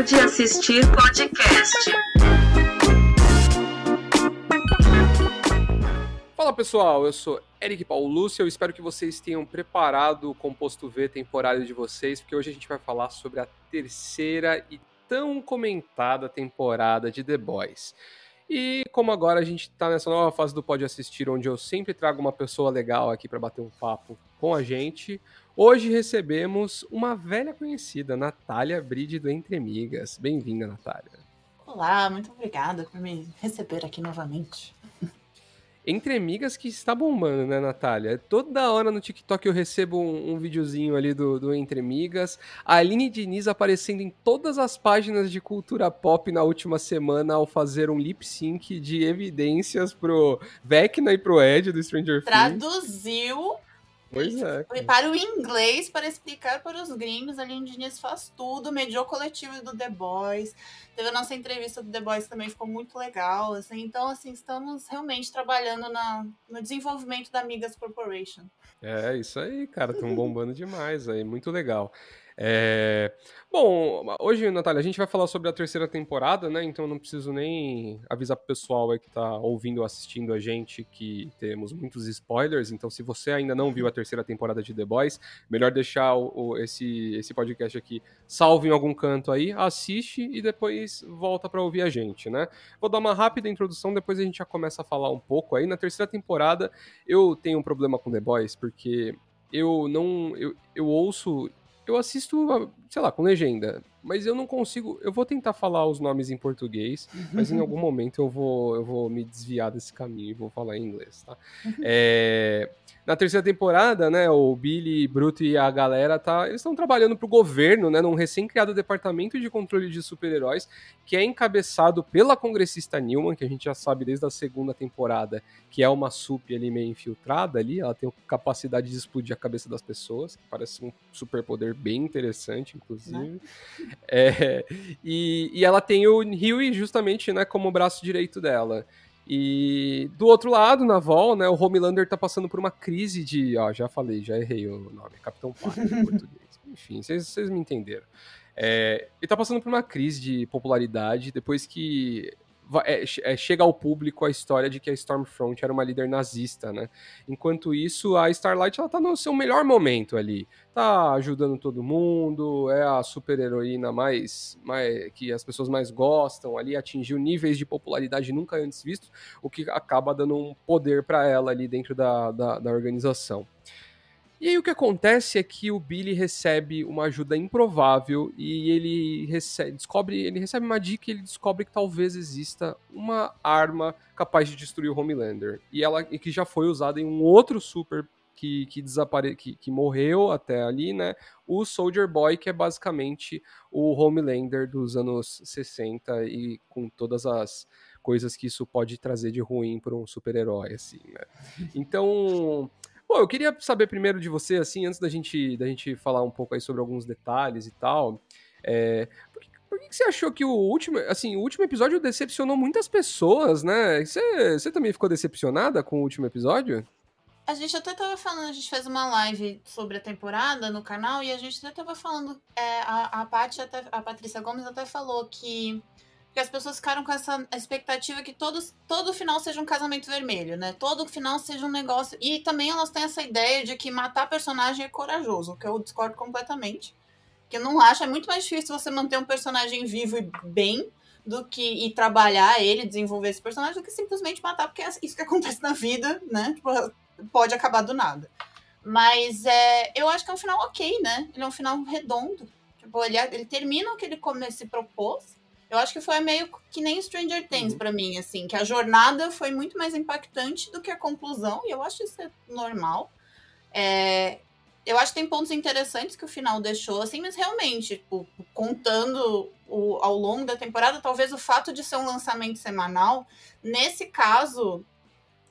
Pode assistir podcast. Fala pessoal, eu sou Eric Paulucci, eu espero que vocês tenham preparado o composto V temporário de vocês, porque hoje a gente vai falar sobre a terceira e tão comentada temporada de The Boys. E como agora a gente tá nessa nova fase do Pode Assistir, onde eu sempre trago uma pessoa legal aqui para bater um papo com a gente, hoje recebemos uma velha conhecida, Natália Bride do Entre Amigas. Bem-vinda, Natália. Olá, muito obrigada por me receber aqui novamente. Entre Amigas que está bombando, né, Natália? Toda hora no TikTok eu recebo um, um videozinho ali do, do Entre Amigas. A Aline Diniz aparecendo em todas as páginas de cultura pop na última semana ao fazer um lip sync de evidências pro Vecna e pro Ed do Stranger Things. Traduziu Pois é. Foi para o inglês para explicar para os gringos. A Aline Diniz faz tudo, mediou o coletivo do The Boys. Teve a nossa entrevista do The Boys também, ficou muito legal. Assim. Então, assim, estamos realmente trabalhando na, no desenvolvimento da Amigas Corporation. É, isso aí, cara, estão bombando demais aí, muito legal. É... Bom, hoje, Natália, a gente vai falar sobre a terceira temporada, né? Então não preciso nem avisar pro pessoal aí que tá ouvindo ou assistindo a gente que temos muitos spoilers. Então, se você ainda não viu a terceira temporada de The Boys, melhor deixar o, o, esse, esse podcast aqui salvo em algum canto aí, assiste e depois volta para ouvir a gente, né? Vou dar uma rápida introdução, depois a gente já começa a falar um pouco aí. Na terceira temporada, eu tenho um problema com The Boys, porque eu não. Eu, eu ouço eu assisto, sei lá, com legenda, mas eu não consigo. Eu vou tentar falar os nomes em português, mas em algum momento eu vou, eu vou me desviar desse caminho e vou falar em inglês, tá? É, na terceira temporada, né, o Billy, Bruto e a galera tá, eles estão trabalhando pro governo, né, num recém-criado departamento de controle de super-heróis, que é encabeçado pela congressista Newman, que a gente já sabe desde a segunda temporada, que é uma sup ali meio infiltrada ali, ela tem capacidade de explodir a cabeça das pessoas, que parece um superpoder bem interessante, inclusive. É, e, e ela tem o Huey justamente, né, como braço direito dela. E do outro lado, na Vol, né, o Homelander tá passando por uma crise de. Ó, já falei, já errei o nome, Capitão Pátria em português. Enfim, vocês me entenderam. É, ele tá passando por uma crise de popularidade depois que é, é, chega ao público a história de que a Stormfront era uma líder nazista, né? Enquanto isso, a Starlight ela tá no seu melhor momento ali. Tá ajudando todo mundo, é a super-heroína mais, mais que as pessoas mais gostam ali, atingiu níveis de popularidade nunca antes vistos, o que acaba dando um poder para ela ali dentro da, da, da organização. E aí o que acontece é que o Billy recebe uma ajuda improvável e ele recebe, descobre, ele recebe uma dica e ele descobre que talvez exista uma arma capaz de destruir o Homelander. E ela e que já foi usada em um outro super que, que, desapare... que, que morreu até ali, né? O Soldier Boy, que é basicamente o Homelander dos anos 60 e com todas as coisas que isso pode trazer de ruim para um super-herói, assim, né? Então, Pô, eu queria saber primeiro de você, assim, antes da gente, da gente falar um pouco aí sobre alguns detalhes e tal. É, por, que, por que você achou que o último, assim, o último episódio decepcionou muitas pessoas, né? Você, você também ficou decepcionada com o último episódio? A gente até tava falando, a gente fez uma live sobre a temporada no canal e a gente até tava falando, é, a, a até, a Patrícia Gomes até falou que porque as pessoas ficaram com essa expectativa que todos, todo final seja um casamento vermelho, né? Todo final seja um negócio. E também elas têm essa ideia de que matar personagem é corajoso, que eu discordo completamente. Que eu não acho, é muito mais difícil você manter um personagem vivo e bem do que e trabalhar ele, desenvolver esse personagem, do que simplesmente matar, porque é isso que acontece na vida, né? Tipo, pode acabar do nada. Mas é, eu acho que é um final ok, né? Ele é um final redondo. Tipo, ele, ele termina o que ele come, se propôs eu acho que foi meio que nem Stranger Things uhum. para mim, assim, que a jornada foi muito mais impactante do que a conclusão, e eu acho isso normal. É, eu acho que tem pontos interessantes que o final deixou, assim, mas realmente, tipo, contando o, ao longo da temporada, talvez o fato de ser um lançamento semanal, nesse caso,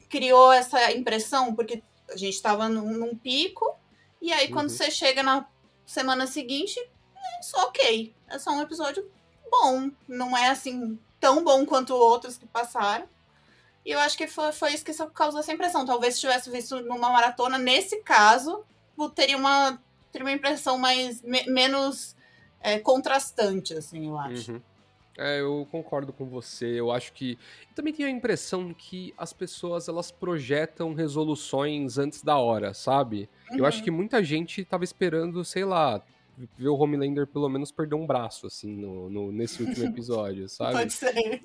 criou essa impressão, porque a gente estava num, num, pico, e aí uhum. quando você chega na semana seguinte, é só ok. É só um episódio bom. Não é assim tão bom quanto outros que passaram. E eu acho que foi, foi isso que causou essa impressão. Talvez se tivesse visto numa maratona, nesse caso, teria uma, teria uma impressão mais me, menos é, contrastante, assim, eu acho. Uhum. É, eu concordo com você. Eu acho que também tenho a impressão que as pessoas elas projetam resoluções antes da hora, sabe? Uhum. Eu acho uhum. que muita gente tava esperando, sei lá, ver o Homelander pelo menos perder um braço, assim, no, no nesse último episódio, sabe? Pode ser.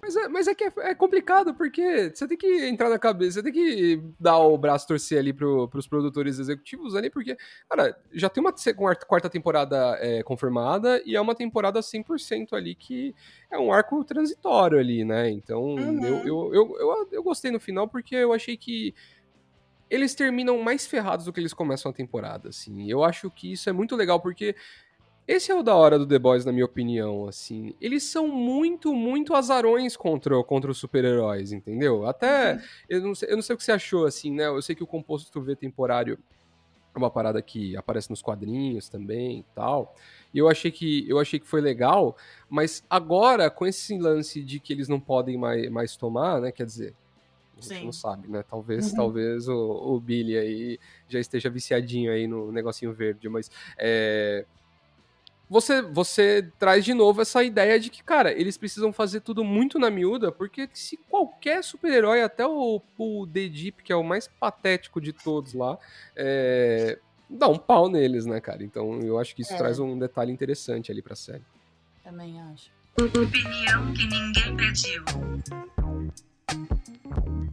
Mas é, mas é que é, é, complicado, porque você tem que entrar na cabeça, você tem que dar o braço torcer ali pro, pros produtores executivos ali, porque, cara, já tem uma quarta temporada é, confirmada e é uma temporada 100% ali que é um arco transitório ali, né? Então, uhum. eu, eu, eu, eu, eu gostei no final porque eu achei que eles terminam mais ferrados do que eles começam a temporada, assim. Eu acho que isso é muito legal, porque esse é o da hora do The Boys, na minha opinião, assim. Eles são muito, muito azarões contra, contra os super-heróis, entendeu? Até, uhum. eu, não sei, eu não sei o que você achou, assim, né? Eu sei que o composto V temporário é uma parada que aparece nos quadrinhos também e tal. E eu achei que eu achei que foi legal, mas agora com esse lance de que eles não podem mais, mais tomar, né? Quer dizer, a gente Sim. não sabe, né? Talvez, uhum. talvez o, o Billy aí já esteja viciadinho aí no negocinho verde, mas é, você, você traz de novo essa ideia de que, cara, eles precisam fazer tudo muito na miúda, porque se qualquer super-herói, até o, o The Deep, que é o mais patético de todos lá, é, dá um pau neles, né, cara? Então eu acho que isso é. traz um detalhe interessante ali pra série. Também acho. Opinião que ninguém pediu. うん。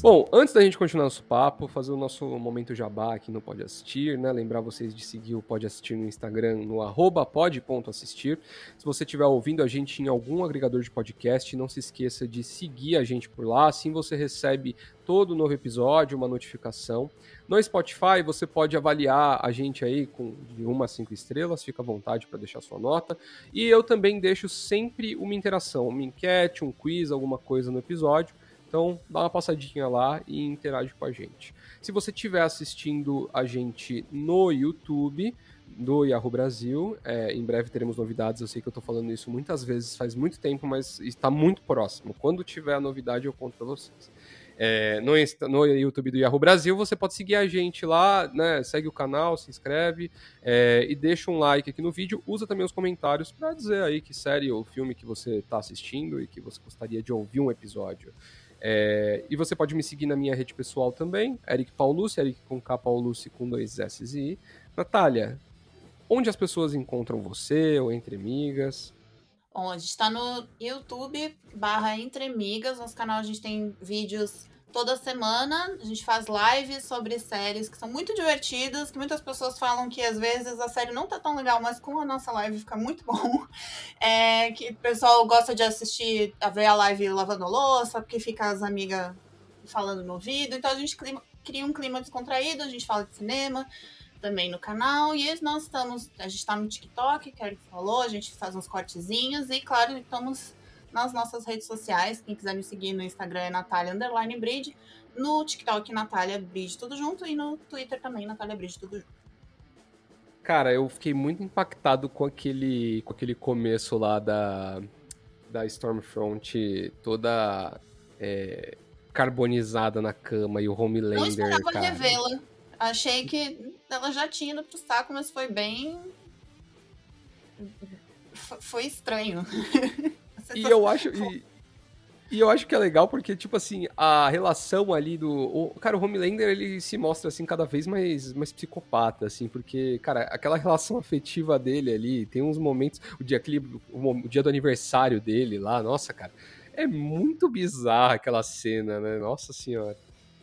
Bom, antes da gente continuar nosso papo, fazer o nosso momento jabá aqui no Pode Assistir, né? Lembrar vocês de seguir o Pode Assistir no Instagram, no arroba pode.assistir. Se você estiver ouvindo a gente em algum agregador de podcast, não se esqueça de seguir a gente por lá, assim você recebe todo novo episódio, uma notificação. No Spotify, você pode avaliar a gente aí com de uma a cinco estrelas, fica à vontade para deixar sua nota. E eu também deixo sempre uma interação, uma enquete, um quiz, alguma coisa no episódio então, dá uma passadinha lá e interage com a gente. Se você estiver assistindo a gente no YouTube, do Yahoo Brasil, é, em breve teremos novidades. Eu sei que eu estou falando isso muitas vezes, faz muito tempo, mas está muito próximo. Quando tiver a novidade, eu conto para vocês. É, no, no, YouTube do Yahoo Brasil, você pode seguir a gente lá, né? Segue o canal, se inscreve é, e deixa um like aqui no vídeo. Usa também os comentários para dizer aí que série ou filme que você está assistindo e que você gostaria de ouvir um episódio. É, e você pode me seguir na minha rede pessoal também, Eric Paulucci, Eric com K Paulucci com dois S e I. Natália, onde as pessoas encontram você ou Entre Amigas? Bom, a gente está no YouTube barra Entre Amigas, nosso canal a gente tem vídeos toda semana a gente faz lives sobre séries que são muito divertidas, que muitas pessoas falam que às vezes a série não tá tão legal, mas com a nossa live fica muito bom. É, que o pessoal gosta de assistir, a ver a live lavando louça, porque fica as amigas falando no ouvido. Então a gente cria um clima descontraído, a gente fala de cinema também no canal. E nós estamos, a gente está no TikTok, que a Eric falou, a gente faz uns cortezinhos e, claro, estamos nas nossas redes sociais. Quem quiser me seguir no Instagram é Natália Underline Bridge. No TikTok, Natália Bridge, tudo junto. E no Twitter também, Natália Bridge, tudo junto. Cara, eu fiquei muito impactado com aquele, com aquele começo lá da, da Stormfront toda é, carbonizada na cama e o Homelander, Não esperava cara. revê-la. Achei que ela já tinha ido pro saco, mas foi bem... Foi estranho. E eu acho. E, e, eu acho que é legal porque, tipo assim, a relação ali do. O, cara, o Homelander ele se mostra assim cada vez mais, mais psicopata, assim, porque, cara, aquela relação afetiva dele ali, tem uns momentos. O dia, aquele, o, dia do aniversário dele lá, nossa, cara. É muito bizarra aquela cena, né? Nossa senhora.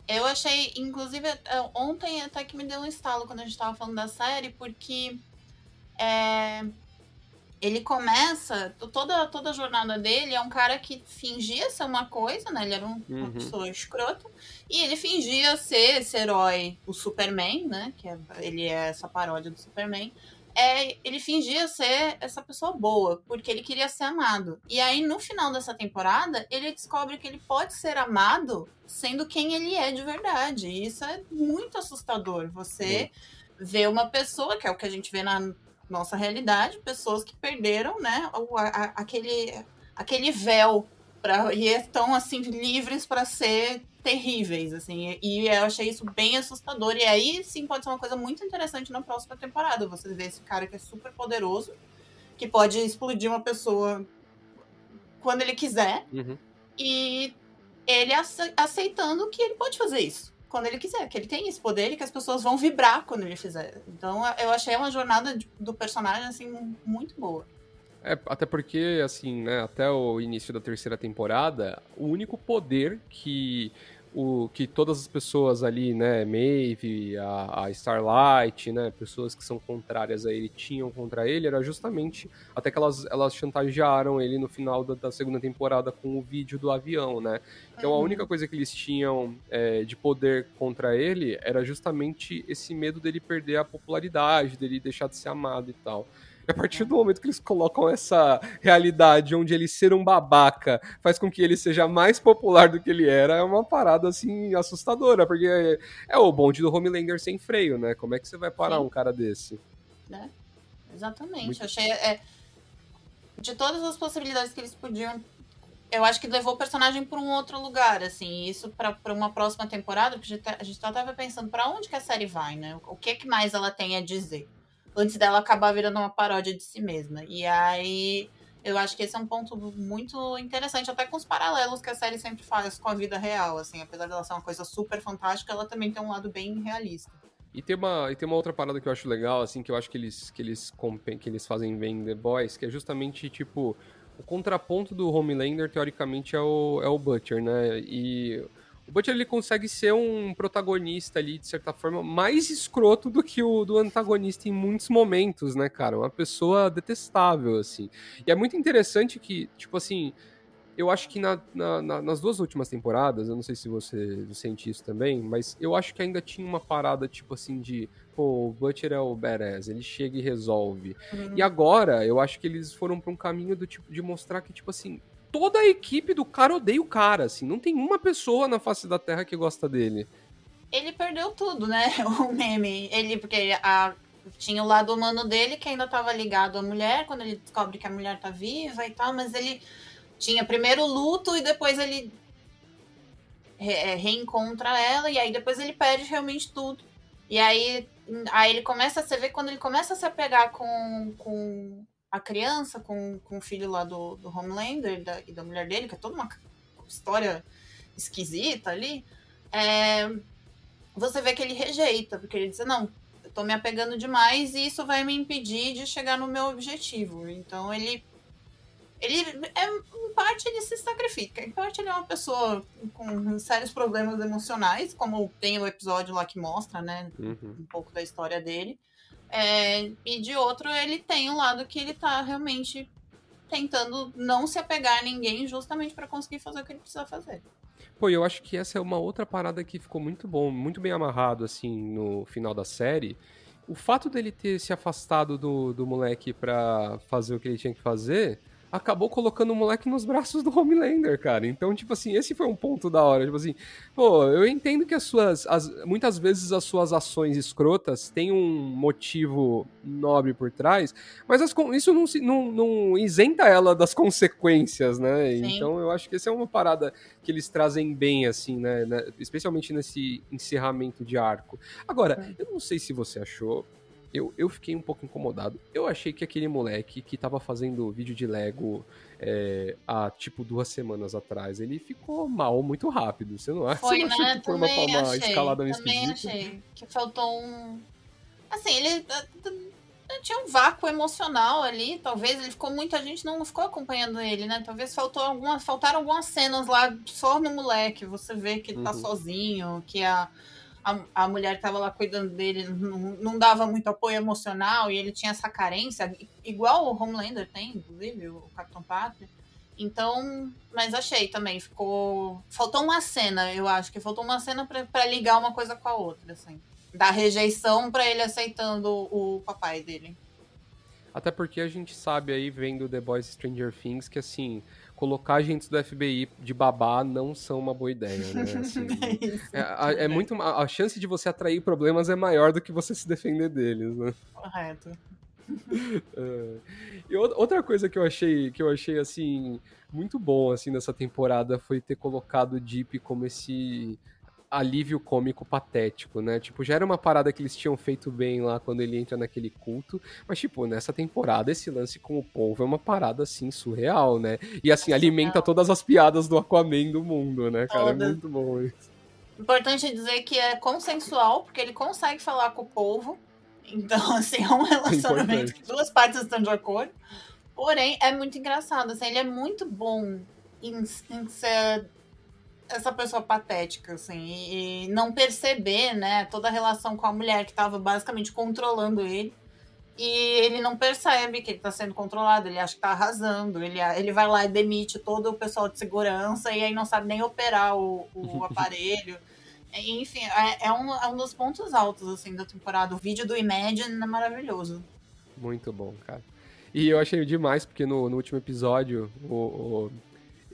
Eu achei, inclusive, é, ontem até que me deu um estalo quando a gente tava falando da série, porque é, ele começa, toda, toda a jornada dele é um cara que fingia ser uma coisa, né? Ele era um, uhum. uma pessoa escrota. E ele fingia ser esse herói, o Superman, né? Que é, ele é essa paródia do Superman. É, ele fingia ser essa pessoa boa, porque ele queria ser amado. E aí, no final dessa temporada, ele descobre que ele pode ser amado sendo quem ele é de verdade. E isso é muito assustador. Você uhum. vê uma pessoa, que é o que a gente vê na, nossa realidade, pessoas que perderam, né, o, a, aquele, aquele véu pra, e estão assim livres para ser terríveis, assim. E eu achei isso bem assustador. E aí sim pode ser uma coisa muito interessante na próxima temporada. Você vê esse cara que é super poderoso, que pode explodir uma pessoa quando ele quiser. Uhum. E ele aceitando que ele pode fazer isso quando ele quiser, que ele tem esse poder e que as pessoas vão vibrar quando ele fizer. Então eu achei uma jornada do personagem assim muito boa. É, até porque, assim, né, até o início da terceira temporada, o único poder que o que todas as pessoas ali, né, Maeve, a, a, Starlight, né, pessoas que são contrárias a ele tinham contra ele, era justamente até que elas, elas chantagearam ele no final da, da segunda temporada com o vídeo do avião, né? Então a uhum. única coisa que eles tinham é, de poder contra ele era justamente esse medo dele perder a popularidade, dele deixar de ser amado e tal. E a partir do momento que eles colocam essa realidade onde ele ser um babaca faz com que ele seja mais popular do que ele era, é uma parada assim assustadora, porque é, é o bonde do Homelander sem freio, né? Como é que você vai parar Sim. um cara desse? É, exatamente. Muito... Achei. É, de todas as possibilidades que eles podiam. Eu acho que levou o personagem para um outro lugar, assim. Isso para uma próxima temporada, porque a gente, tá, a gente tava pensando para onde que a série vai, né? O que, que mais ela tem a dizer antes dela acabar virando uma paródia de si mesma. E aí eu acho que esse é um ponto muito interessante, até com os paralelos que a série sempre faz com a vida real, assim, apesar dela ser uma coisa super fantástica, ela também tem um lado bem realista. E tem uma, e tem uma outra parada que eu acho legal, assim, que eu acho que eles, que eles, que eles fazem bem em The Boys, que é justamente, tipo, o contraponto do Homelander, teoricamente, é o, é o Butcher, né? E o Butcher ele consegue ser um protagonista ali, de certa forma, mais escroto do que o do antagonista em muitos momentos, né, cara? Uma pessoa detestável, assim. E é muito interessante que, tipo assim, eu acho que na, na, na, nas duas últimas temporadas, eu não sei se você sente isso também, mas eu acho que ainda tinha uma parada, tipo assim, de pô, o Butcher é o badass, ele chega e resolve. Uhum. E agora, eu acho que eles foram para um caminho do tipo de mostrar que, tipo assim, toda a equipe do cara odeia o cara, assim. Não tem uma pessoa na face da Terra que gosta dele. Ele perdeu tudo, né? O meme. Ele, porque a, tinha o lado humano dele que ainda tava ligado à mulher, quando ele descobre que a mulher tá viva e tal, mas ele tinha primeiro o luto e depois ele re, é, reencontra ela, e aí depois ele perde realmente tudo. E aí, aí ele começa, você vê quando ele começa a se apegar com, com a criança com, com o filho lá do, do Homelander e da, e da mulher dele, que é toda uma história esquisita ali, é, você vê que ele rejeita, porque ele diz, não, eu tô me apegando demais e isso vai me impedir de chegar no meu objetivo. Então ele ele é, em parte ele se sacrifica, em parte ele é uma pessoa com sérios problemas emocionais, como tem o episódio lá que mostra, né, uhum. um pouco da história dele. É, e de outro, ele tem um lado que ele tá realmente tentando não se apegar a ninguém justamente para conseguir fazer o que ele precisa fazer. Pô, eu acho que essa é uma outra parada que ficou muito bom, muito bem amarrado, assim, no final da série. O fato dele ter se afastado do, do moleque pra fazer o que ele tinha que fazer acabou colocando o moleque nos braços do Homelander, cara. Então, tipo assim, esse foi um ponto da hora. Tipo assim, pô, eu entendo que as suas. As, muitas vezes as suas ações escrotas têm um motivo nobre por trás, mas as, isso não, não, não isenta ela das consequências, né? Sim. Então eu acho que essa é uma parada que eles trazem bem, assim, né? né? Especialmente nesse encerramento de arco. Agora, eu não sei se você achou eu, eu fiquei um pouco incomodado. Eu achei que aquele moleque que tava fazendo vídeo de Lego é, há tipo duas semanas atrás, ele ficou mal muito rápido. Você não acha? Foi, Você não né? foi uma, uma achei, escalada meio Também achei que faltou um. Assim, ele tinha um vácuo emocional ali, talvez ele ficou muita gente não ficou acompanhando ele, né? Talvez faltou algumas, faltaram algumas cenas lá só no moleque, você vê que ele tá uhum. sozinho, que a a, a mulher que estava lá cuidando dele não, não dava muito apoio emocional e ele tinha essa carência, igual o Homelander tem, inclusive, o Capitão Pátria. Então, mas achei também, ficou. Faltou uma cena, eu acho que faltou uma cena para ligar uma coisa com a outra, assim. Da rejeição para ele aceitando o papai dele. Até porque a gente sabe aí, vendo The Boys Stranger Things, que assim, colocar agentes do FBI de babá não são uma boa ideia, né? Assim, é, é, muito a, chance de você atrair problemas é maior do que você se defender deles, né? Correto. É. E ou- outra coisa que eu achei, que eu achei assim muito bom assim nessa temporada foi ter colocado o Deep como esse alívio cômico patético, né? Tipo, já era uma parada que eles tinham feito bem lá quando ele entra naquele culto, mas tipo, nessa temporada esse lance com o povo é uma parada assim surreal, né? E assim É alimenta surreal. todas as piadas do Aquaman do mundo, né, cara? É muito bom isso. Importante dizer que é consensual, porque ele consegue falar com o povo. Então, assim, é um relacionamento Importante. que duas partes estão de acordo. Porém, é muito engraçado. Assim, ele é muito bom em, em ser essa pessoa patética, assim, e, e não perceber, né, toda a relação com a mulher que estava basicamente controlando ele. E ele não percebe que ele está sendo controlado, ele acha que está arrasando, ele, ele vai lá e demite todo o pessoal de segurança e aí não sabe nem operar o, o aparelho. Enfim, é, é um, é um dos pontos altos assim, da temporada. O vídeo do Imagine é maravilhoso. Muito bom, cara. E eu achei demais, porque no, no último episódio, o, o-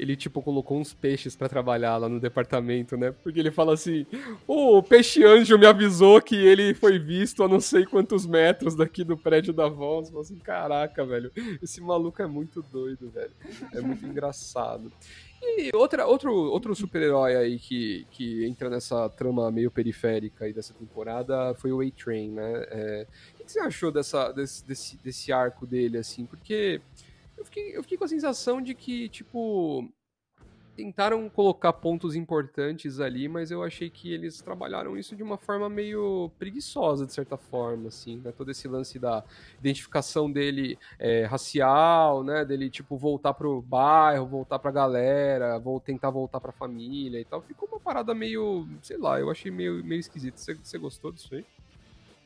ele, tipo, colocou uns peixes pra trabalhar lá no departamento, né? Porque ele fala assim: o peixe anjo me avisou que ele foi visto a não sei quantos metros daqui do prédio da Voz. Eu assim, caraca, velho, esse maluco é muito doido, velho. É muito engraçado. E outra, outro, outro super-herói aí que, que entra nessa trama meio periférica aí dessa temporada foi o A-Train, né? É, o que que você achou dessa, desse, desse, desse arco dele, assim? Porque eu fiquei, eu fiquei com a sensação de que, tipo, tentaram colocar pontos importantes ali, mas eu achei que eles trabalharam isso de uma forma meio preguiçosa, de certa forma, assim, né? Todo esse lance da identificação dele é, racial, né? Dele, tipo, voltar pro bairro, voltar pra galera, vou tentar voltar pra família e tal. Ficou uma parada meio, sei lá, eu achei meio, meio esquisito. Você, gostou disso aí?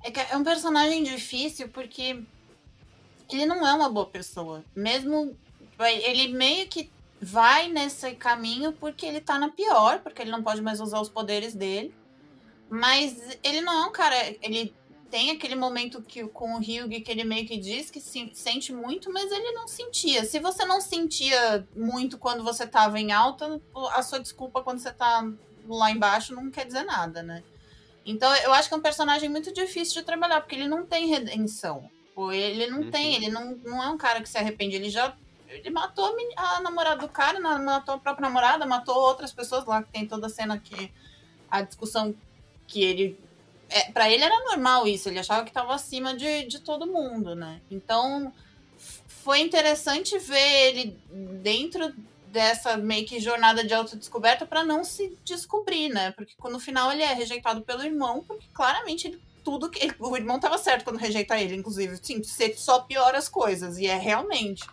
É é um personagem difícil porque ele não é uma boa pessoa. Mesmo ele meio que vai nesse caminho porque ele tá na pior, porque ele não pode mais usar os poderes dele. Mas ele não é um cara. Ele tem aquele momento que com o Hyug que ele meio que diz que se- sente muito, mas ele não sentia. Se você não sentia muito quando você tava em alta, a sua desculpa quando você tá lá embaixo não quer dizer nada, né? Então eu acho que é um personagem muito difícil de trabalhar, porque ele não tem redenção. Pô, Ele não Uhum. tem, ele não, não é um cara que se arrepende. Ele já. Ele matou a, namorada do cara, matou a própria namorada, matou outras pessoas lá, que tem toda a cena que. A discussão que ele. É, para ele era normal isso, ele achava que estava acima de, de todo mundo, né? Então foi interessante ver ele dentro dessa meio que jornada de autodescoberta para não se descobrir, né? Porque no final ele é rejeitado pelo irmão, porque claramente ele, tudo que o irmão tava certo quando rejeita ele, inclusive, sim, você só piora as coisas e é realmente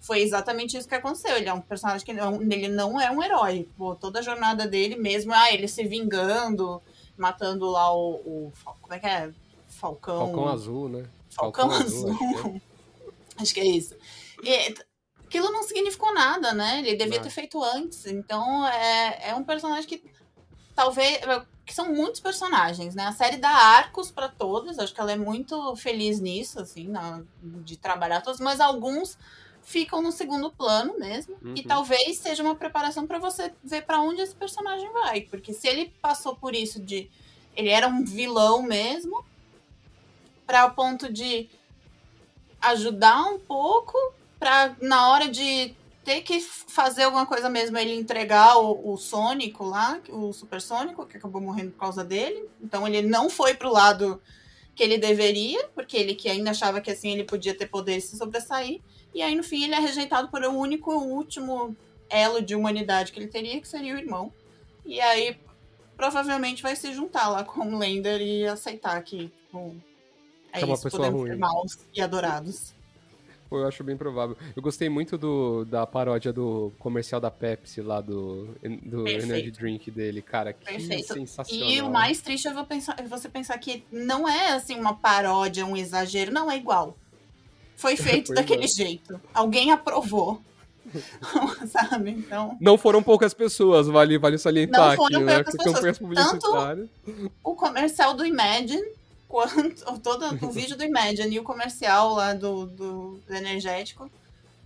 foi exatamente isso que aconteceu. Ele é um personagem que não, ele não é um herói. Pô, toda a jornada dele mesmo, ah, ele se vingando, matando lá o, o como é que é? Falcão. Falcão Azul, né? Falcão, Falcão Azul. Azul, acho Acho que é isso. E, aquilo não significou nada, né? Ele devia Nada. ter feito antes. Então é, é um personagem que talvez. Que são muitos personagens, né? A série dá arcos para todos. Acho que ela é muito feliz nisso, assim, na- de trabalhar todos, mas alguns ficam no segundo plano mesmo. E Uhum. talvez seja uma preparação para você ver para onde esse personagem vai. Porque se ele passou por isso de. Ele era um vilão mesmo, para o ponto de ajudar um pouco, para na hora de ter que fazer alguma coisa mesmo, ele entregar o, o Sônico lá, o Supersônico, que acabou morrendo por causa dele. Então ele não foi pro lado que ele deveria, porque ele que ainda achava que assim ele podia ter poder se sobressair. E aí, no fim, ele é rejeitado por o único e último elo de humanidade que ele teria, que seria o irmão. E aí, provavelmente, vai se juntar lá com o Lender e aceitar que, tipo, é é isso, podemos ruim. ser maus e adorados. Pô, eu acho bem provável. Eu gostei muito do, da paródia do comercial da Pepsi lá, do, do Perfeito. Energy Drink dele, cara. Que Perfeito. sensacional. E o mais triste é pensar- é você pensar que não é assim uma paródia, um exagero, não é igual. Foi feito daquele é. jeito. Alguém aprovou. Sabe? Então, Não foram poucas pessoas, vale, vale salientar Não foram aqui, né? poucas campanhas pessoas. Tanto- o comercial do Imagine, quanto todo o vídeo do Imagine e o comercial lá do, do, do energético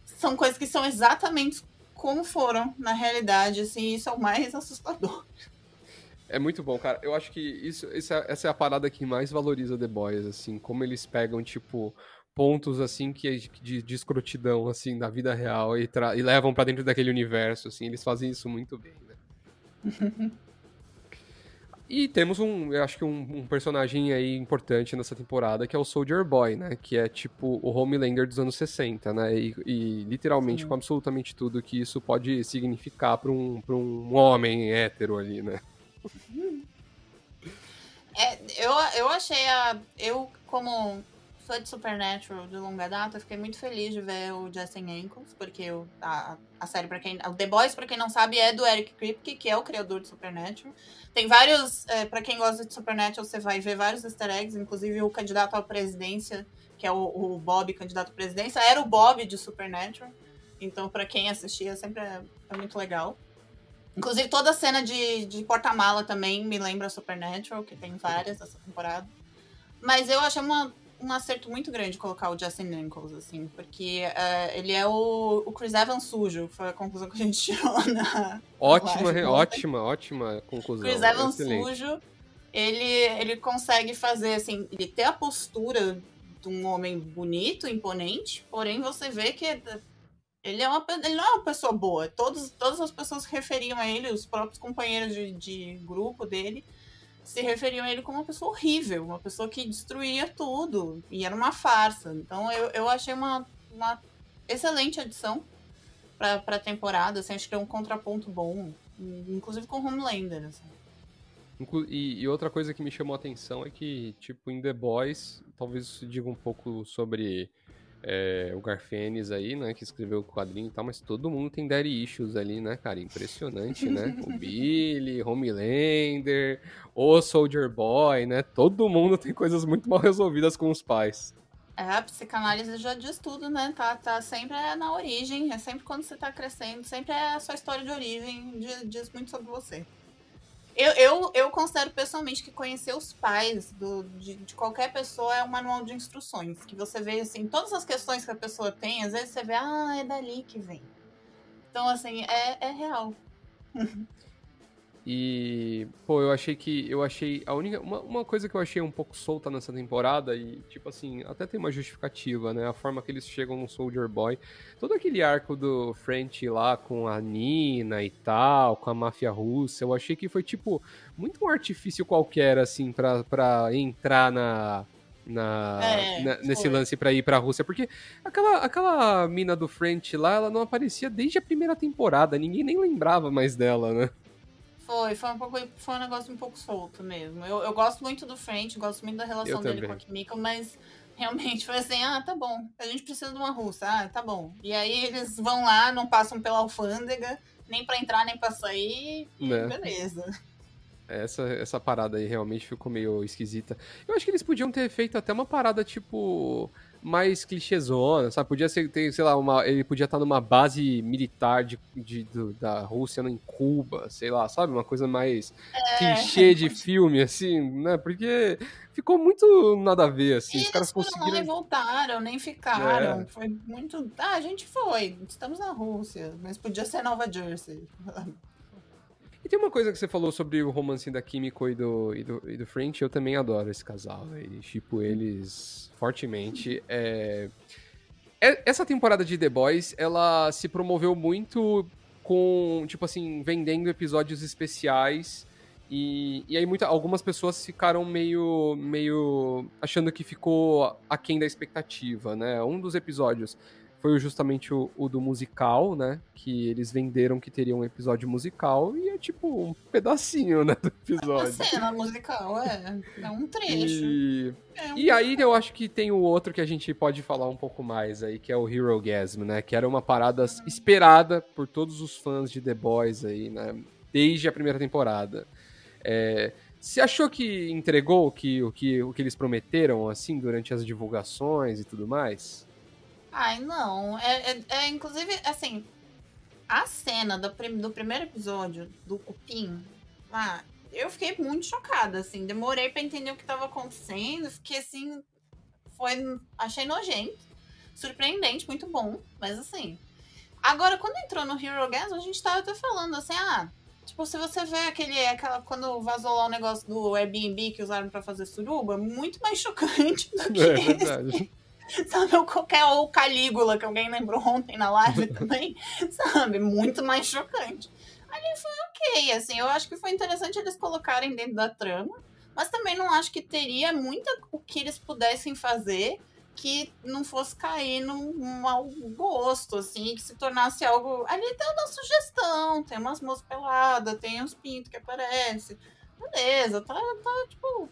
são coisas que são exatamente como foram na realidade, assim, isso é o mais assustador. É muito bom, cara. Eu acho que isso, essa é a parada que mais valoriza The Boys, assim, como eles pegam, tipo, pontos assim que é de, de escrotidão assim da vida real e, e levam para dentro daquele universo assim eles fazem isso muito bem né? e temos um eu acho que um, um, personagem aí importante nessa temporada que é o Soldier Boy né? Que é tipo o Homelander dos anos 60 né? E, e literalmente Sim. com absolutamente tudo que isso pode significar para um, pra um homem hétero ali né? É, eu, eu achei a eu como fã de Supernatural de longa data, fiquei muito feliz de ver o Justin Ankles, porque o, a, a série, para quem. O The Boys, pra quem não sabe, é do Eric Kripke, que é o criador de Supernatural. Tem vários. É, para quem gosta de Supernatural, você vai ver vários easter eggs, inclusive o candidato à presidência, que é o, o Bob, candidato à presidência, era o Bob de Supernatural. Então, para quem assistia, sempre é, é muito legal. Inclusive, toda a cena de, de porta-mala também me lembra Supernatural, que tem várias dessa temporada. Mas eu achei uma um acerto muito grande colocar o Justin Nichols, assim, porque uh, ele é o, o Chris Evans sujo, foi a conclusão que a gente tirou na. Ótima, na ótima, ótima conclusão. Chris Evans Excelente. sujo, ele, ele consegue fazer, assim, ele ter a postura de um homem bonito, imponente, porém você vê que ele, é uma, ele não é uma pessoa boa. Todos, todas as pessoas que referiam a ele, os próprios companheiros de, de grupo dele, se referiam a ele como uma pessoa horrível, uma pessoa que destruía tudo e era uma farsa. Então eu, eu achei uma, uma excelente adição para a temporada, assim, acho que é um contraponto bom, inclusive com Homelander. Assim. E, e, outra coisa que me chamou a atenção é que, tipo, em The Boys, talvez isso diga um pouco sobre é, o Garfênis aí, né, que escreveu o quadrinho e tal, mas todo mundo tem daddy issues ali, né, cara? Impressionante, né? O Billy, Homelander, o Soldier Boy, né? Todo mundo tem coisas muito mal resolvidas com os pais. É, a psicanálise já diz tudo, né? Tá, tá sempre na origem, é sempre quando você tá crescendo, sempre é a sua história de origem, diz, diz muito sobre você. Eu, eu, eu considero pessoalmente que conhecer os pais do, de, de, qualquer pessoa é um manual de instruções. Que você vê, assim, todas as questões que a pessoa tem, às vezes você vê, ah, é dali que vem. Então, assim, é, é real. E, pô, eu achei que. Eu achei. A única. Uma, uma coisa que eu achei um pouco solta nessa temporada, e, tipo assim, até tem uma justificativa, né? A forma que eles chegam no Soldier Boy. Todo aquele arco do French lá com a Nina e tal, com a máfia russa, eu achei que foi, tipo, muito um artifício qualquer, assim, pra, pra entrar na. Na, é, na, nesse lance para ir pra Rússia, porque aquela, aquela mina do French lá, ela não aparecia desde a primeira temporada, ninguém nem lembrava mais dela, né? Foi, foi um, pouco, foi um negócio um pouco solto mesmo. Eu, eu gosto muito do French, gosto muito da relação eu dele também. com a Kimiko, mas realmente foi assim, ah, tá bom, a gente precisa de uma russa, ah, tá bom. E aí eles vão lá, não passam pela alfândega, nem para entrar, nem para sair, né? beleza. Essa, essa parada aí realmente ficou meio esquisita. Eu acho que eles podiam ter feito até uma parada tipo mais clichêzona, sabe? Podia ser, ter, sei lá, uma, ele podia estar numa base militar de, de, de da Rússia em Cuba, sei lá, sabe? Uma coisa mais é, clichê de filme, assim, né? Porque ficou muito nada a ver, assim. E os caras conseguiram. Nem voltaram, nem ficaram. É. Foi muito. Ah, a gente foi, estamos na Rússia, mas podia ser Nova Jersey. Tem uma coisa que você falou sobre o romance da Kimiko e do, e do, e do French, eu também adoro esse casal, e tipo, eles fortemente. É... é... Essa temporada de The Boys, ela se promoveu muito com, tipo assim, vendendo episódios especiais. E, e aí muita, algumas pessoas ficaram meio, meio achando que ficou aquém da expectativa, né? Um dos episódios foi justamente o, o, do musical, né? Que eles venderam que teria um episódio musical e é tipo um pedacinho, né, do episódio. É uma cena musical, é. É um trecho. E, é um e aí eu acho que tem o outro que a gente pode falar um pouco mais aí, que é o Hero Gasm, né? Que era uma parada esperada por todos os fãs de The Boys aí, né? Desde a primeira temporada. É, você achou que entregou o que, o, que, o que eles prometeram, assim, durante as divulgações e tudo mais? Ai, não. É, é, é, inclusive, assim, a cena do, prim, do primeiro episódio do Cupim, ah, eu fiquei muito chocada, assim. Demorei para entender o que tava acontecendo. Fiquei assim. Foi. Achei nojento. Surpreendente, muito bom. Mas assim. Agora, quando entrou no Hero Gas, a gente tava até falando assim, ah. Tipo, se você vê aquele. Aquela, quando vazou lá o negócio do Airbnb que usaram para fazer suruba, muito mais chocante do que. É verdade. sabe? Ou qualquer ou Calígula, que alguém lembrou ontem na live também, sabe? Muito mais chocante. Ali foi ok, assim, eu acho que foi interessante eles colocarem dentro da trama, mas também não acho que teria muita o que eles pudessem fazer que não fosse cair num mau gosto, assim, que se tornasse algo. Ali tem uma sugestão, tem umas moças peladas, tem uns pintos que aparecem. Beleza, tá, tá, tipo.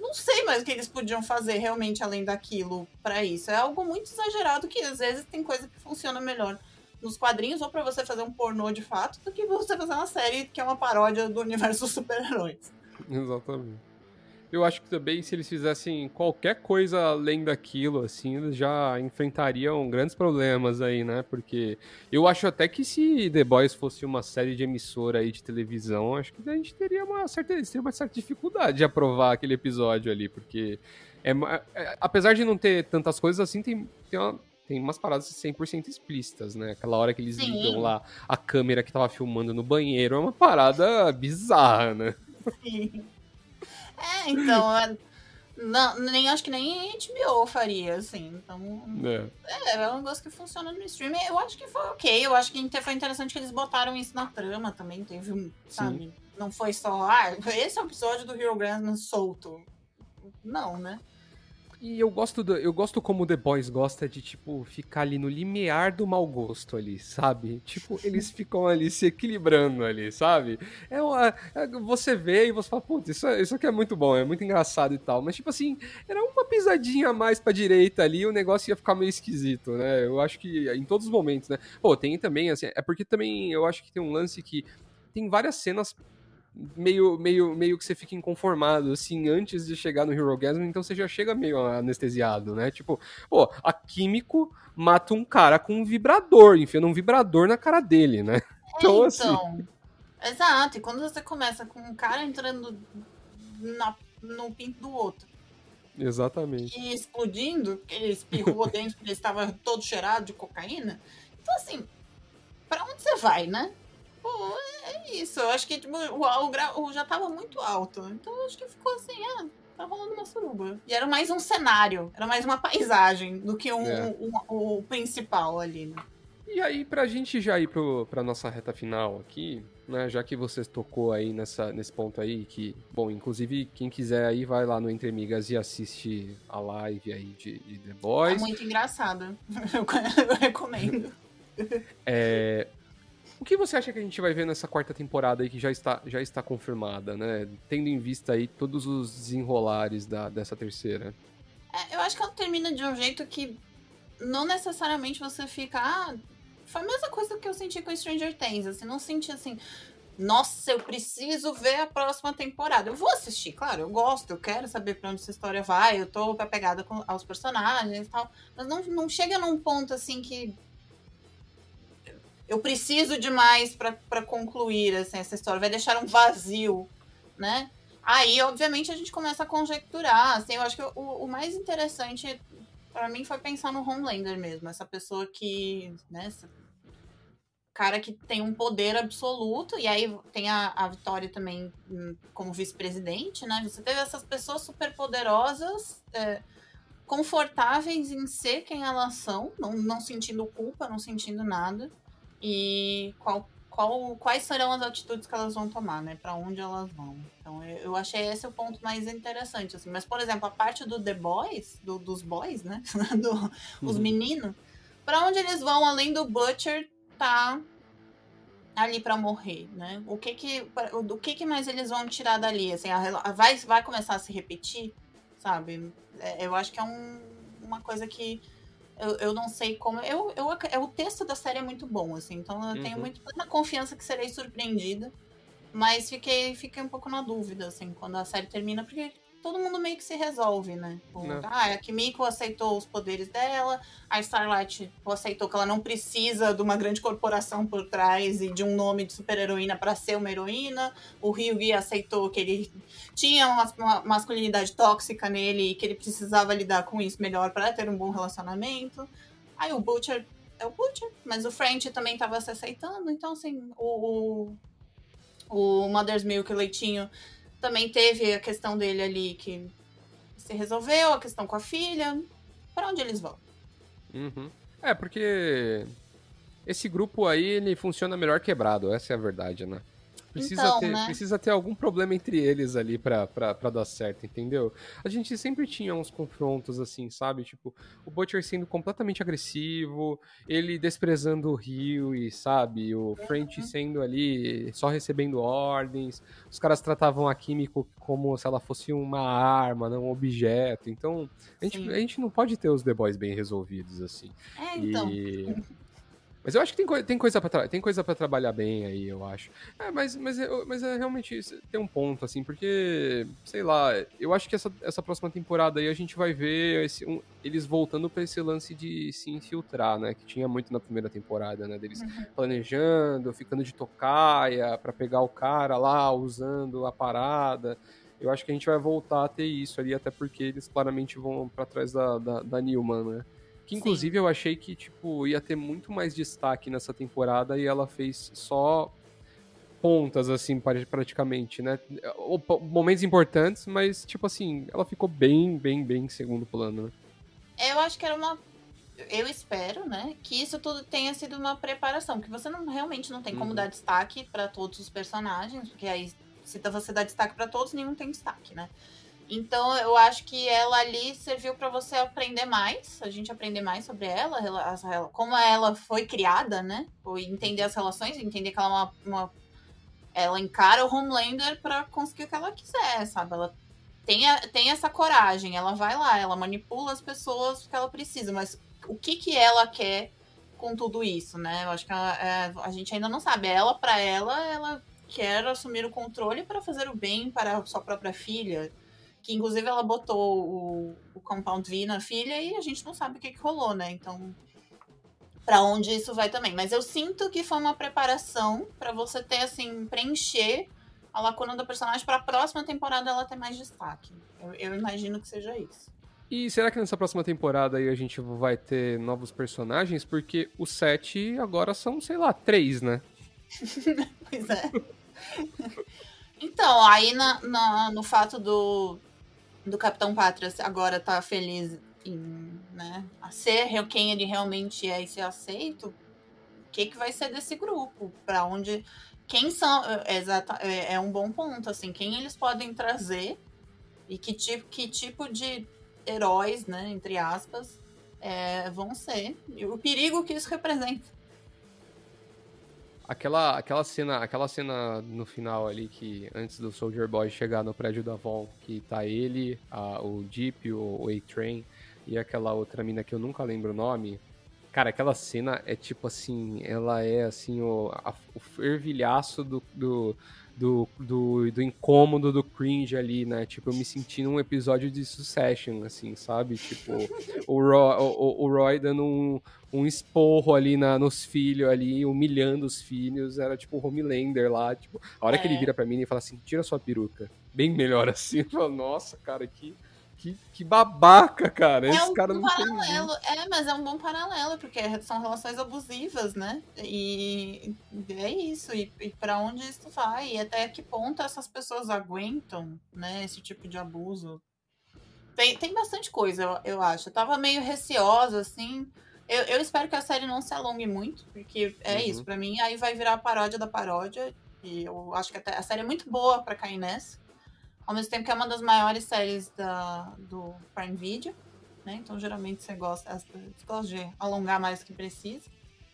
Não sei mais o que eles podiam fazer realmente além daquilo para isso. É algo muito exagerado que às vezes tem coisa que funciona melhor nos quadrinhos ou para você fazer um pornô de fato do que você fazer uma série que é uma paródia do universo dos super-heróis. Exatamente. Eu acho que também se eles fizessem qualquer coisa além daquilo, assim, eles já enfrentariam grandes problemas aí, né? Porque eu acho até que se The Boys fosse uma série de emissora aí de televisão, acho que a gente teria uma certa, teria uma certa dificuldade de aprovar aquele episódio ali, porque é, é, apesar de não ter tantas coisas assim, tem, tem, uma, tem umas paradas 100% explícitas, né? Aquela hora que eles Sim. ligam lá a câmera que tava filmando no banheiro é uma parada bizarra, né? Sim. É, então, é, não, nem acho que nem HBO faria, assim. Então. É. é, é um negócio que funciona no streaming. Eu acho que foi ok. Eu acho que foi interessante que eles botaram isso na trama também. Teve um, sabe? Sim. Não foi só, ah, esse é o episódio do Hero Grandman solto. Não, né? E eu gosto do, eu gosto como The Boys gosta de, tipo, ficar ali no limiar do mau gosto ali, sabe? Tipo, eles ficam ali se equilibrando ali, sabe? É uma, é, você vê e você fala, putz, isso, isso aqui é muito bom, é muito engraçado e tal. Mas, tipo assim, era uma pisadinha a mais pra direita ali o negócio ia ficar meio esquisito, né? Eu acho que em todos os momentos, né? Pô, tem também, assim, é porque também eu acho que tem um lance que tem várias cenas meio, meio, meio que você fica inconformado, assim, antes de chegar no Hero Gasm, então você já chega meio anestesiado, né? Tipo, pô, a Químico mata um cara com um vibrador, enfiando um vibrador na cara dele, né? Então, é, então assim... Exato, e quando você começa com um cara entrando na, no pinto do outro. Exatamente. E explodindo, ele espirrou dentro porque ele estava todo cheirado de cocaína. Então, assim, para onde você vai, né? Pô, é isso. Eu acho que tipo, o, o, grau já tava muito alto. Então eu acho que ficou assim, ah, tá rolando uma suruba. E era mais um cenário, era mais uma paisagem do que um, é. um, um, o principal ali, né? E aí, pra gente já ir pro, pra nossa reta final aqui, né, já que você tocou aí nessa, nesse ponto aí, que, bom, inclusive, quem quiser aí, vai lá no Entre Migas e assiste a live aí de, de The Boys. É muito engraçado. Eu, eu recomendo. É, o que você acha que a gente vai ver nessa quarta temporada aí que já está, já está confirmada, né? Tendo em vista aí todos os desenrolares da, dessa terceira. É, eu acho que ela termina de um jeito que não necessariamente você fica. Ah, foi a mesma coisa que eu senti com Stranger Things. Assim, não senti assim. Nossa, eu preciso ver a próxima temporada. Eu vou assistir, claro, eu gosto, eu quero saber pra onde essa história vai, eu tô apegada com, aos personagens e tal. Mas não, não chega num ponto assim que eu preciso de mais para concluir assim, essa história, vai deixar um vazio, né? Aí, obviamente, a gente começa a conjecturar. Assim, eu acho que o, o mais interessante para mim foi pensar no Homelander mesmo, essa pessoa que, né, cara que tem um poder absoluto, e aí tem a, a Vitória também hum, como vice-presidente, né? Você teve essas pessoas super poderosas, é, confortáveis em ser quem elas são, não, não sentindo culpa, não sentindo nada e qual, qual, quais serão as atitudes que elas vão tomar, né? Para onde elas vão. Então eu, eu, achei esse o ponto mais interessante, assim. Mas, por exemplo, a parte do The Boys, do, dos boys, né? do, uhum. Os meninos, para onde eles vão além do Butcher tá ali para morrer, né? O que que, o, o que que mais eles vão tirar dali? Assim, a, a, vai, vai começar a se repetir, sabe? É, eu acho que é um, uma coisa que eu, eu não sei como. Eu, eu, eu, o texto da série é muito bom, assim, então eu uhum. tenho muito plena confiança que serei surpreendida. Mas fiquei, fiquei um pouco na dúvida, assim, quando a série termina, porque todo mundo meio que se resolve, né? O, ah, a Kimiko aceitou os poderes dela, a Starlight aceitou que ela não precisa de uma grande corporação por trás e de um nome de super-heroína para ser uma heroína. O Ryugi aceitou que ele tinha uma, uma, masculinidade tóxica nele e que ele precisava lidar com isso melhor para ter um bom relacionamento. Aí o Butcher é o Butcher, mas o French também estava se aceitando, então assim, o, o, o Mother's Milk, o leitinho também teve a questão dele ali que se resolveu, a questão com a filha. pra onde eles vão? Uhum. É, porque esse grupo aí, ele funciona melhor quebrado, essa é a verdade, né? Precisa, Então, ter, né? precisa ter algum problema entre eles ali pra, pra, pra dar certo, entendeu? A gente sempre tinha uns confrontos assim, sabe? Tipo, o Butcher sendo completamente agressivo, ele desprezando o Rio e, sabe? O French sendo ali só recebendo ordens. Os caras tratavam a Químico como se ela fosse uma arma, não um objeto. Então, a gente, Sim. a gente não pode ter os The Boys bem resolvidos assim. É, então. E- Mas eu acho que tem, tem coisa pra tem coisa para trabalhar bem aí, eu acho. É, mas, mas, mas é realmente isso tem um ponto, assim, porque, sei lá, eu acho que essa, essa próxima temporada aí a gente vai ver esse- um- eles voltando pra esse lance de se infiltrar, né? Que tinha muito na primeira temporada, né? Deles Uhum. planejando, ficando de tocaia pra pegar o cara lá, usando a parada. Eu acho que a gente vai voltar a ter isso ali, até porque eles claramente vão pra trás da, da, da Newman, né? Que Sim. inclusive eu achei que, tipo, ia ter muito mais destaque nessa temporada e ela fez só pontas, assim, pra- praticamente, né? Momentos importantes, mas, tipo assim, ela ficou bem, bem, bem em segundo plano, né? Eu acho que era uma. Eu espero, né, que isso tudo tenha sido uma preparação, que você não realmente não tem como Uhum. dar destaque pra todos os personagens, porque aí se você dá destaque pra todos, nenhum tem destaque, né? Então eu acho que ela ali serviu pra você aprender mais, a gente aprender mais sobre ela, como ela foi criada, né? Ou entender as relações, entender que ela é uma, uma- ela encara o Homelander pra conseguir o que ela quiser, sabe? Ela tem, a- tem essa coragem, ela vai lá, ela manipula as pessoas que ela precisa, mas o que que ela quer com tudo isso, né? Eu acho que ela- é, a gente ainda não sabe. Ela, pra ela, ela quer assumir o controle para fazer o bem para sua própria filha. Que inclusive ela botou o, o Compound V na filha e a gente não sabe o que, que rolou, né? Então, pra onde isso vai também. Mas eu sinto que foi uma preparação pra você ter, assim, preencher a lacuna do personagem pra próxima temporada ela ter mais destaque. Eu, eu imagino que seja isso. E será que nessa próxima temporada aí a gente vai ter novos personagens? Porque os sete agora são, sei lá, três, né? Pois é. Então, aí na, na- no fato do, do Capitão Pátria agora tá feliz em né, a ser quem ele realmente é e ser aceito, o que, que vai ser desse grupo? Pra onde. Quem são. É, exata, é, é um bom ponto, assim, quem eles podem trazer e que tipo, que tipo de heróis, né, entre aspas, é, vão ser. E o perigo que isso representa. Aquela, aquela cena, aquela cena no final ali que antes do Soldier Boy chegar no prédio da Von, que tá ele, a- o Jeep, o, o A-Train e aquela outra mina que eu nunca lembro o nome. Cara, aquela cena é tipo assim, ela é assim o, a- o fervilhaço do, do, do, do, do incômodo, do cringe ali, né? Tipo, eu me senti num episódio de Succession, assim, sabe? Tipo, o Roy, o, o- Roy dando um, um esporro ali na, nos filhos ali, humilhando os filhos, era tipo o Homelander lá, tipo, a hora que É. ele vira pra mim e fala assim, tira sua peruca, bem melhor assim, eu falo, nossa, cara, que, que, que babaca, cara, É esse um cara bom não tem... paralelo, é, mas é um bom paralelo, porque são relações abusivas, né? E é isso, e, e para onde isso vai? E até que ponto essas pessoas aguentam, né, esse tipo de abuso? Tem, tem bastante coisa, eu, eu acho. Eu tava meio receosa, assim. Eu, eu espero que a série não se alongue muito, porque é Uhum. isso, pra mim, aí vai virar a paródia da paródia. E eu acho que até a série é muito boa pra cair nessa. Ao mesmo tempo que é uma das maiores séries da, do Prime Video, né? Então geralmente você gosta, pessoas gostam de alongar mais do que precisa.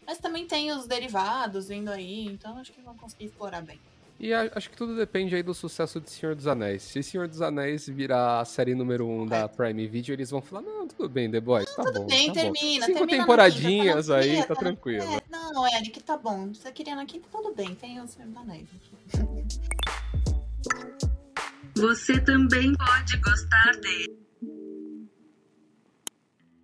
Mas também tem os derivados vindo aí, então acho que vão conseguir explorar bem. E a- acho que tudo depende aí do sucesso de Senhor dos Anéis. Se Senhor dos Anéis virar a série número um da Prime Video, eles vão falar, não, tudo bem, The Boys, tá Tudo bom, bem, tá bom. termina. Cinco termina na temporadinhas quinta, tá aí, tá na- tranquilo. É, não, Eric, tá bom. Você queria na quinta, tudo bem. Tem o Senhor dos Anéis aqui. Você também pode gostar dele.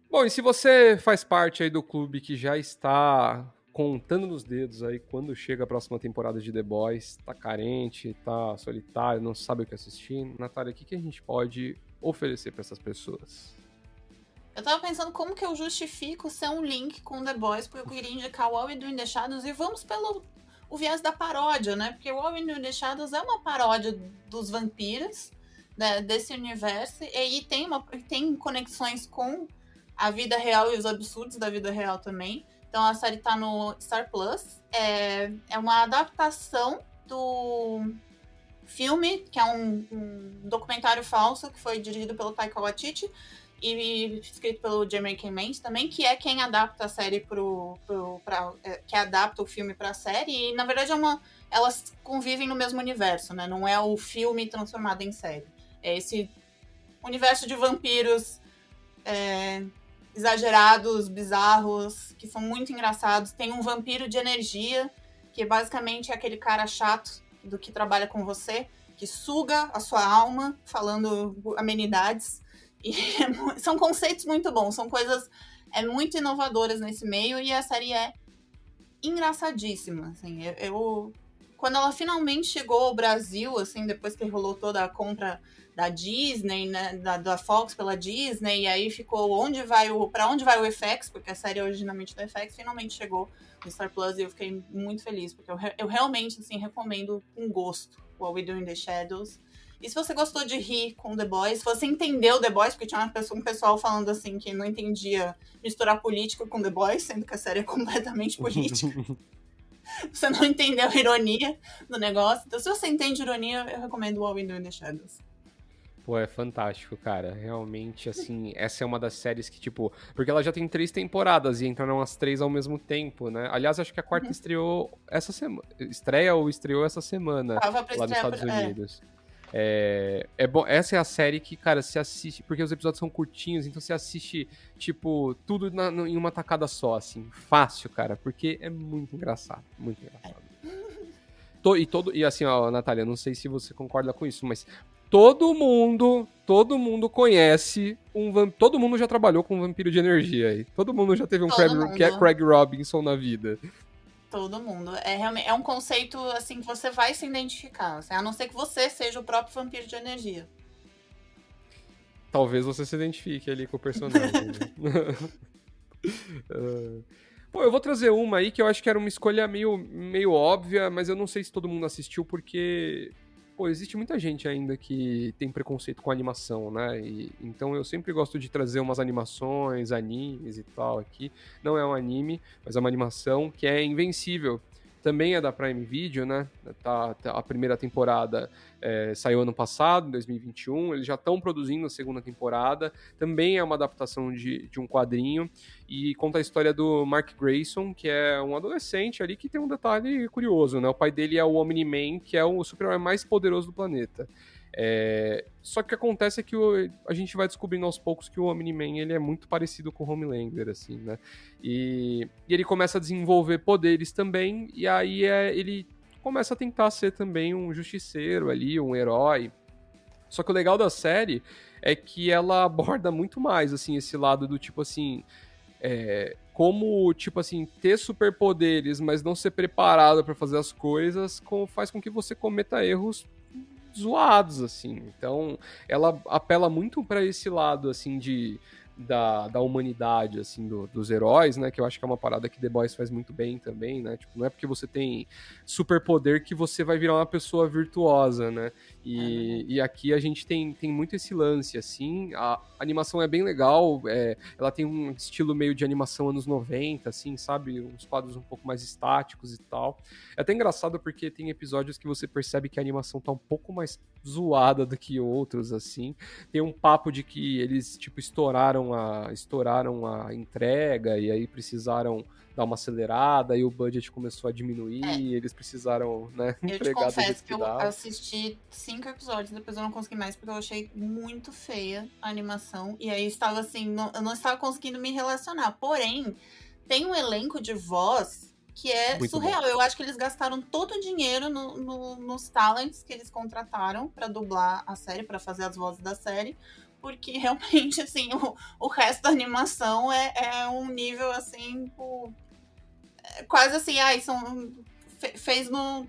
Bom, e se você faz parte aí do clube que já está contando nos dedos aí quando chega a próxima temporada de The Boys, tá carente, tá solitário, não sabe o que assistir, Natália, o que, que a gente pode oferecer para essas pessoas? Eu tava pensando como que eu justifico ser um link com The Boys, porque eu queria indicar o All We Do in the Shadows e vamos pelo o viés da paródia, né? Porque o in the Shadows é uma paródia dos vampiros, né, desse universo, e aí tem, uma, tem conexões com a vida real e os absurdos da vida real também. Então a série tá no Star Plus. É, é uma adaptação do filme, que é um, um documentário falso que foi dirigido pelo Taika Waititi e escrito pelo Jeremy Clement também, que é quem adapta a série pro, pro pra, é, que adapta o filme para a série e na verdade é uma elas convivem no mesmo universo, né? Não é o filme transformado em série. É esse universo de vampiros é, exagerados, bizarros, que são muito engraçados. Tem um vampiro de energia, que basicamente é aquele cara chato do que trabalha com você, que suga a sua alma falando amenidades. E são conceitos muito bons, são coisas é muito inovadoras nesse meio e a série é engraçadíssima. Assim, eu, eu, quando ela finalmente chegou ao Brasil, assim, depois que rolou toda a compra da Disney, né, da, da Fox pela Disney, e aí ficou onde vai o para onde vai o FX, porque a série é originalmente do FX finalmente chegou no Star Plus e eu fiquei muito feliz, porque eu, eu realmente assim recomendo com gosto What We Do in the Shadows. E se você gostou de rir com The Boys, se você entendeu The Boys, porque tinha uma pessoa, um pessoal falando assim que não entendia misturar política com The Boys, sendo que a série é completamente política. você não entendeu a ironia do negócio. Então, se você entende ironia, eu recomendo What We Do in the Shadows. Pô, é fantástico, cara. Realmente, assim, essa é uma das séries que, tipo. Porque ela já tem três temporadas e entraram as três ao mesmo tempo, né? Aliás, acho que a quarta uhum. estreou essa semana. Estreia ou estreou essa semana lá nos Estados é. Unidos. É. É, é bom, essa é a série que, cara, se assiste, porque os episódios são curtinhos, então você assiste, tipo, tudo na, em uma tacada só, assim, fácil, cara, porque é muito engraçado, muito engraçado. e todo, e assim, ó, Natália, não sei se você concorda com isso, mas todo mundo, todo mundo conhece um todo mundo já trabalhou com um vampiro de energia aí. Todo mundo já teve um Craig, Craig Robinson na vida. Todo mundo. É, realmente, é um conceito assim que você vai se identificar. Assim, a não ser que você seja o próprio vampiro de energia. Talvez você se identifique ali com o personagem. uh, Pô, eu vou trazer uma aí que eu acho que era uma escolha meio, meio óbvia, mas eu não sei se todo mundo assistiu, porque pô, existe muita gente ainda que tem preconceito com animação, né? E, então eu sempre gosto de trazer umas animações, animes e tal aqui. Não é um anime, mas é uma animação que é invencível também é da Prime Video, né? Tá, tá a primeira temporada é, saiu ano passado, em 2021. Eles já estão produzindo a segunda temporada. Também é uma adaptação de, de um quadrinho e conta a história do Mark Grayson, que é um adolescente ali que tem um detalhe curioso, né? O pai dele é o Omni-Man, que é o super-herói mais poderoso do planeta. É... Só que o que acontece é que o... a gente vai descobrindo aos poucos que o Omni-Man ele é muito parecido com o Homelander, assim, né? E... e ele começa a desenvolver poderes também, e aí é... ele começa a tentar ser também um justiceiro ali, um herói. Só que o legal da série é que ela aborda muito mais, assim, esse lado do tipo assim. É, como, tipo assim, ter superpoderes, mas não ser preparado para fazer as coisas, com, faz com que você cometa erros zoados, assim. Então, ela apela muito para esse lado, assim, de da, da humanidade, assim, do, dos heróis, né? Que eu acho que é uma parada que The Boys faz muito bem também, né? Tipo, não é porque você tem superpoder que você vai virar uma pessoa virtuosa, né? E, e aqui a gente tem, tem muito esse lance, assim. A animação é bem legal, é, ela tem um estilo meio de animação anos 90, assim, sabe? Uns quadros um pouco mais estáticos e tal. É até engraçado porque tem episódios que você percebe que a animação tá um pouco mais zoada do que outros, assim. Tem um papo de que eles, tipo, estouraram a, estouraram a entrega e aí precisaram dar uma acelerada e o budget começou a diminuir é. e eles precisaram, né, eu te confesso que, que eu assisti cinco episódios, depois eu não consegui mais porque eu achei muito feia a animação e aí estava assim, não, eu não estava conseguindo me relacionar. Porém, tem um elenco de voz que é muito surreal. Bom. Eu acho que eles gastaram todo o dinheiro no, no, nos talents que eles contrataram para dublar a série, para fazer as vozes da série, porque realmente, assim, o, o resto da animação é, é um nível, assim, o, é quase assim, ai, são, fez no,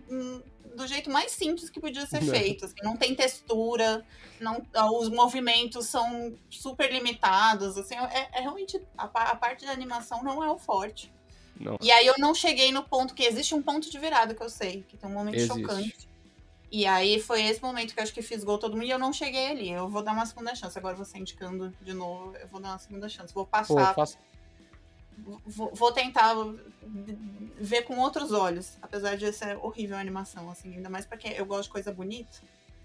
do jeito mais simples que podia ser feito. Assim, não tem textura, não, os movimentos são super limitados. Assim, é, é realmente a, a, parte da animação não é o forte. Não. E aí eu não cheguei no ponto que existe um ponto de virada que eu sei, que tem um momento existe. chocante. E aí foi esse momento que eu acho que fisgou todo mundo e eu não cheguei ali. Eu vou dar uma segunda chance. Agora você indicando de novo, eu vou dar uma segunda chance. Vou Pô, passar. faça- Vou, vou tentar ver com outros olhos. Apesar de ser horrível a animação, assim. Ainda mais porque eu gosto de coisa bonita.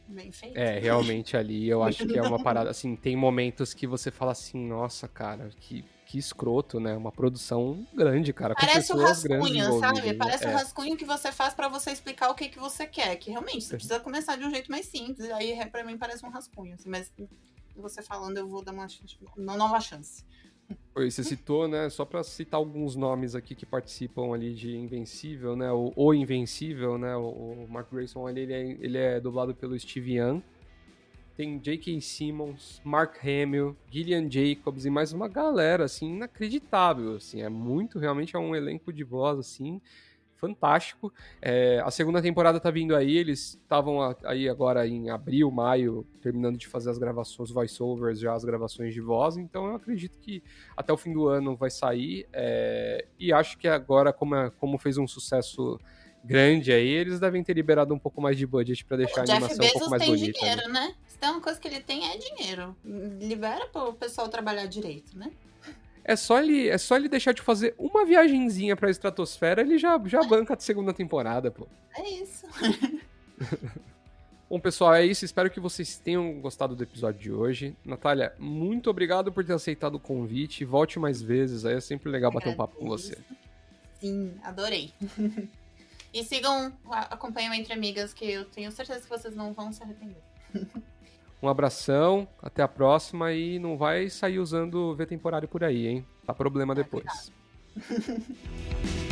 Bem feita. É, realmente ali eu acho que é uma parada. Assim, tem momentos que você fala assim, nossa, cara, que, que escroto, né? Uma produção grande, cara. Parece um grandes rascunho, sabe? Parece um É. rascunho que você faz pra você explicar o que, que você quer. Que realmente, você precisa começar de um jeito mais simples. Aí, pra mim, parece um rascunho. Assim, mas você falando, eu vou dar uma, uma nova chance. Oi, Você citou, né? Só pra citar alguns nomes aqui que participam ali de Invencível, né? O, o Invencível, né? O, o Mark Grayson ali, ele é, ele é dublado pelo Steve Young. Tem J.K. Simmons, Mark Hamill, Gillian Jacobs e mais uma galera, assim, inacreditável, assim. É muito, realmente é um elenco de voz, assim, fantástico. É, a segunda temporada tá vindo aí, eles estavam aí agora em abril, maio, terminando de fazer as gravações, voiceovers, já as gravações de voz, então eu acredito que até o fim do ano vai sair. é, e acho que agora, como, é- como fez um sucesso grande aí, eles devem ter liberado um pouco mais de budget pra deixar O a Jeff animação um pouco Bezos mais tem bonita. né? dinheiro, né? Se tem uma coisa que ele tem, é dinheiro. Libera pro pessoal trabalhar direito, né? É só ele, é só ele deixar de fazer uma viagenzinha pra estratosfera, ele já, já banca a segunda temporada, pô. É isso. Bom, pessoal, é isso. Espero que vocês tenham gostado do episódio de hoje. Natália, muito obrigado por ter aceitado o convite. Volte mais vezes, aí é sempre legal bater um papo com você. Sim, adorei. E sigam, a- acompanhem o Entre Amigas, que eu tenho certeza que vocês não vão se arrepender. Um abração, até a próxima e não vai sair usando V temporário por aí, hein? Tá problema depois.